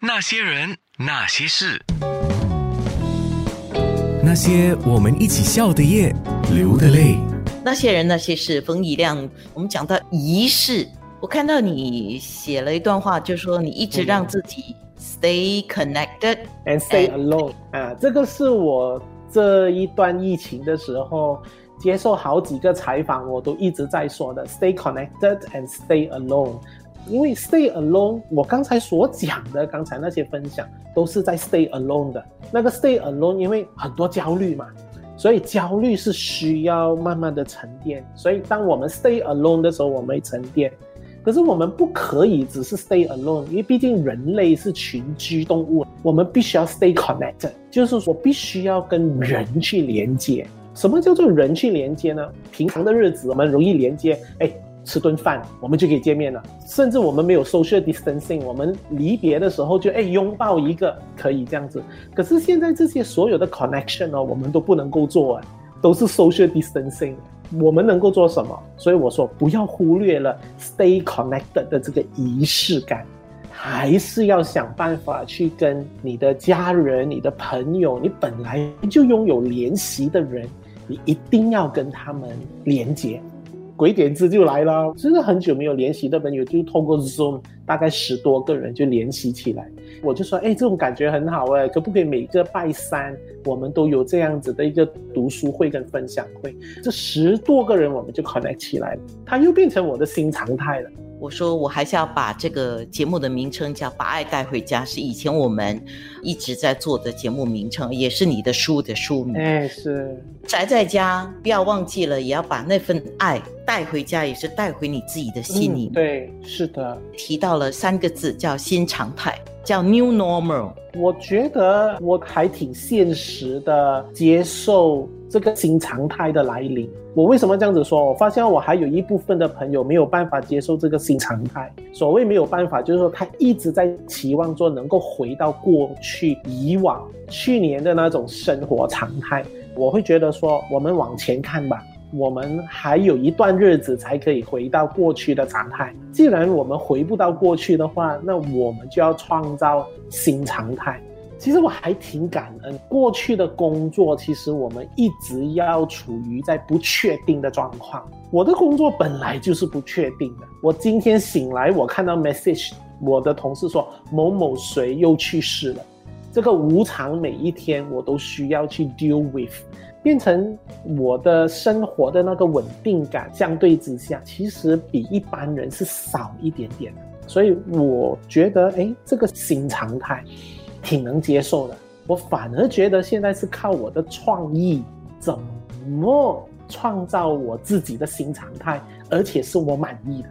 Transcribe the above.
那些人，那些事，那些我们一起笑的夜，流的泪。那些人，那些事。冯以亮，我们讲到仪式，我看到你写了一段话，就说你一直让自己 stay connected and stay alone。啊，这个是我这一段疫情的时候接受好几个采访，我都一直在说的，stay connected and stay alone。因为 stay alone，我刚才所讲的，刚才那些分享都是在 stay alone 的那个 stay alone，因为很多焦虑嘛，所以焦虑是需要慢慢的沉淀。所以当我们 stay alone 的时候，我们会沉淀。可是我们不可以只是 stay alone，因为毕竟人类是群居动物，我们必须要 stay connected，就是说必须要跟人去连接。什么叫做人去连接呢？平常的日子我们容易连接，哎。吃顿饭，我们就可以见面了。甚至我们没有 social distancing，我们离别的时候就哎拥抱一个，可以这样子。可是现在这些所有的 connection 哦，我们都不能够做啊，都是 social distancing。我们能够做什么？所以我说不要忽略了 stay connected 的这个仪式感，还是要想办法去跟你的家人、你的朋友，你本来就拥有联系的人，你一定要跟他们连接。鬼点子就来了，真的很久没有联系的朋友，就通过 Zoom，大概十多个人就联系起来。我就说，哎，这种感觉很好哎，可不可以每个拜三我们都有这样子的一个读书会跟分享会？这十多个人我们就 connect 起来，了，他又变成我的新常态了。我说，我还是要把这个节目的名称叫“把爱带回家”，是以前我们一直在做的节目名称，也是你的书的书名。哎，是宅在家，不要忘记了，也要把那份爱带回家，也是带回你自己的心里。对，是的。提到了三个字，叫新常态，叫 New Normal。我觉得我还挺现实的，接受。这个新常态的来临，我为什么这样子说？我发现我还有一部分的朋友没有办法接受这个新常态。所谓没有办法，就是说他一直在期望说能够回到过去以往去年的那种生活常态。我会觉得说，我们往前看吧，我们还有一段日子才可以回到过去的常态。既然我们回不到过去的话，那我们就要创造新常态。其实我还挺感恩过去的工作，其实我们一直要处于在不确定的状况。我的工作本来就是不确定的。我今天醒来，我看到 message，我的同事说某某谁又去世了。这个无常每一天我都需要去 deal with，变成我的生活的那个稳定感相对之下，其实比一般人是少一点点的。所以我觉得，哎，这个新常态。挺能接受的，我反而觉得现在是靠我的创意，怎么创造我自己的新常态，而且是我满意的。